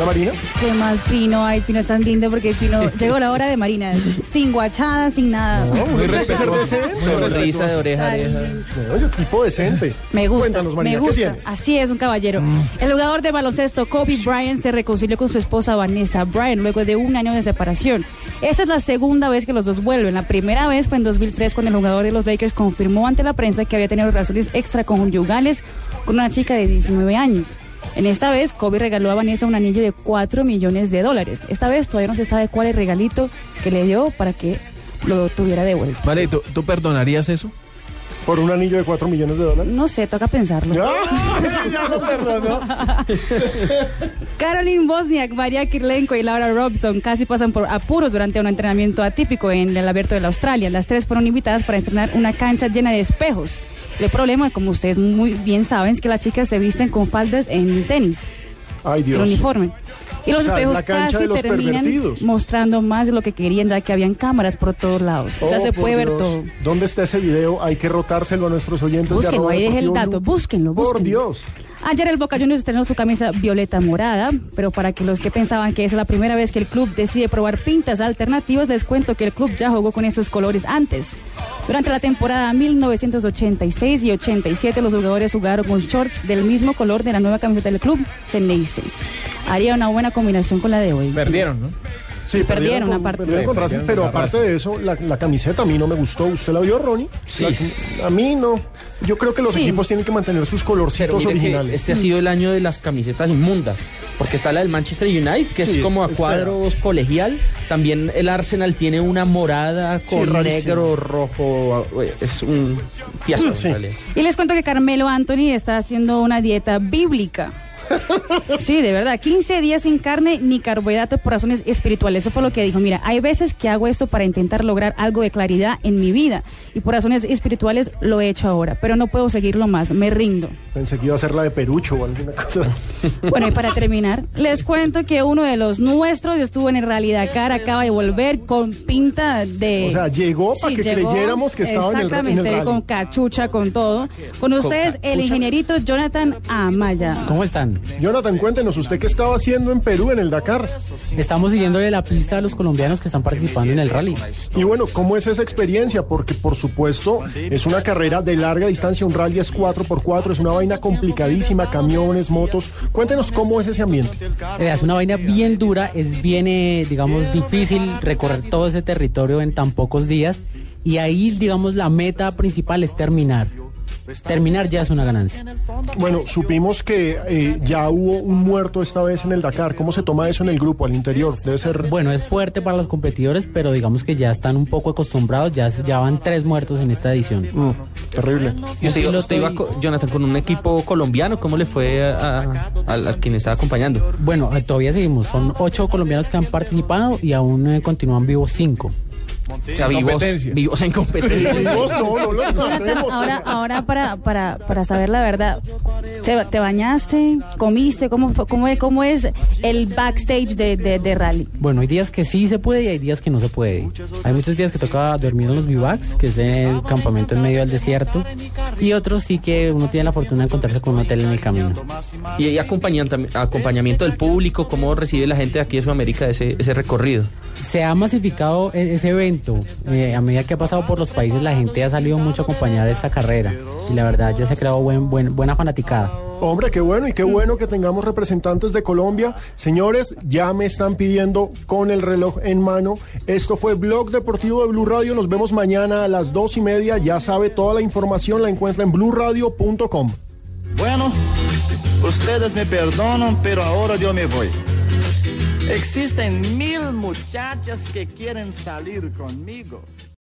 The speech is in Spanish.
Hola Marina. ¿Qué más Pino? Ay, Pino es tan lindo porque Pino llegó la hora de Marina, sin guachada, sin nada. No, muy respetuoso. Sonrisa de oreja a yo tipo decente. Me gusta, Cuéntanos, Marina, me ¿qué gusta. tienes? Así es, un caballero. El jugador de baloncesto Kobe Bryant se reconcilió con su esposa Vanessa Bryant luego de un año de separación. Esta es la segunda vez que los dos vuelven. La primera vez fue en 2003 cuando el jugador de los Lakers confirmó ante la prensa que había tenido relaciones extraconyugales con una chica de 19 años. En esta vez, Kobe regaló a Vanessa un anillo de 4 millones de dólares. Esta vez todavía no se sabe cuál es el regalito que le dio para que lo tuviera de vuelta. Vale, ¿tú, tú perdonarías eso? Por un anillo de 4 millones de dólares. No sé, toca pensarlo. ¡Ah! Ya lo perdonó. Caroline Bosniak, María Kirlenko y Laura Robson casi pasan por apuros durante un entrenamiento atípico en el Abierto de la Australia. Las tres fueron invitadas para entrenar una cancha llena de espejos. El problema, como ustedes muy bien saben, es que las chicas se visten con faldas en el tenis, Ay, el Dios. uniforme. Y los O sea, es espejos casi terminan mostrando más de lo que querían, ya que habían cámaras por todos lados. o sea, Oh, se puede ver todo. ¿Dónde está ese video? Hay que rotárselo a nuestros oyentes. Búsquenlo, ahí deje el dato, Blue. búsquenlo, Por búsquenlo. Dios. Ayer el Boca Juniors estrenó su camisa violeta morada, pero para que los que pensaban que es la primera vez que el club decide probar pintas alternativas, les cuento que el club ya jugó con esos colores antes. Durante la temporada 1986 y 87 los jugadores jugaron con shorts del mismo color de la nueva camiseta del club, 6. Haría una buena combinación con la de hoy. Perdieron, ¿no? Sí, Perdieron, con Racing, Perdieron pero aparte de eso, la, la camiseta a mí no me gustó. ¿Usted la vio, Ronnie? Sí. La- a mí no. Yo creo que los Sí. equipos tienen que mantener sus colorcitos originales. este ha sido el año de las camisetas inmundas. Porque está la del Manchester United, que Sí, es como a cuadros colegial. También el Arsenal tiene una morada con negro, rojo. Es un fiasco. Y les cuento que Carmelo Anthony está haciendo una dieta bíblica. Sí, de verdad, 15 días sin carne ni carbohidratos por razones espirituales. Eso fue lo que dijo. Mira, hay veces que hago esto para intentar lograr algo de claridad en mi vida y por razones espirituales lo he hecho ahora, pero no puedo seguirlo más, me rindo. Pensé que iba a ser la de Perucho o alguna cosa. Bueno, y para terminar, les cuento que uno de los nuestros estuvo en el Realidad Cara, acaba de volver con pinta de... O sea, llegó para que creyéramos que estaba en el- en el Exactamente, con cachucha, con todo. Con ustedes, el ingenierito Jonathan Amaya. ¿Cómo están? Jonathan, cuéntenos, ¿usted qué estaba haciendo en Perú en el Dakar? Estamos siguiéndole la pista a los colombianos que están participando en el rally. Y bueno, ¿cómo es esa experiencia? Porque por supuesto es una carrera de larga distancia, un rally es 4x4, es una vaina complicadísima, camiones, motos. Cuéntenos cómo es ese ambiente. Eh, Es una vaina bien dura, es bien, eh, digamos, difícil recorrer todo ese territorio en tan pocos días. Y ahí, digamos, la meta principal es terminar. Terminar ya es una ganancia. Bueno, supimos que eh, ya hubo un muerto esta vez en el Dakar. ¿Cómo se toma eso en el grupo, al interior? Debe ser... Bueno, es fuerte para los competidores, pero digamos que ya están un poco acostumbrados. Ya, ya van tres muertos en esta edición. Mm, terrible. ¿Y usted, usted iba, y- co- Jonathan, con un equipo colombiano? ¿Cómo le fue a, a- a quien estaba acompañando? Bueno, eh, todavía seguimos. Son ocho colombianos que han participado y aún eh, continúan vivos cinco. O sea, vivos, vivos en competencia. Vos no, no lo Jonathan, sabemos. ahora, ahora para, para, para saber la verdad, ¿te, te bañaste? ¿Comiste? ¿Cómo, cómo, es- cómo es el backstage de, de, de rally? Bueno, hay días que sí se puede y hay días que no se puede. Hay muchos días que toca dormir en los bivacs, que es el campamento en medio del desierto, y otros sí que uno tiene la fortuna de encontrarse con un hotel en el camino. Y hay acompañamiento, acompañamiento del público, ¿cómo recibe la gente de aquí de Sudamérica ese, ese recorrido? Se ha masificado e- ese evento. Eh, a medida que ha pasado por los países, la gente ha salido mucho a acompañar esta carrera. Y la verdad ya se ha creado buen, buen, buena fanaticada. Hombre, qué bueno y qué bueno que tengamos representantes de Colombia. Señores, ya me están pidiendo con el reloj en mano. Esto fue Blog Deportivo de Blue Radio. Nos vemos mañana a las dos y media. Ya sabe, toda la información la encuentra en bluradio.com. Bueno, ustedes me perdonan, pero ahora yo me voy. Existen mil muchachas que quieren salir conmigo.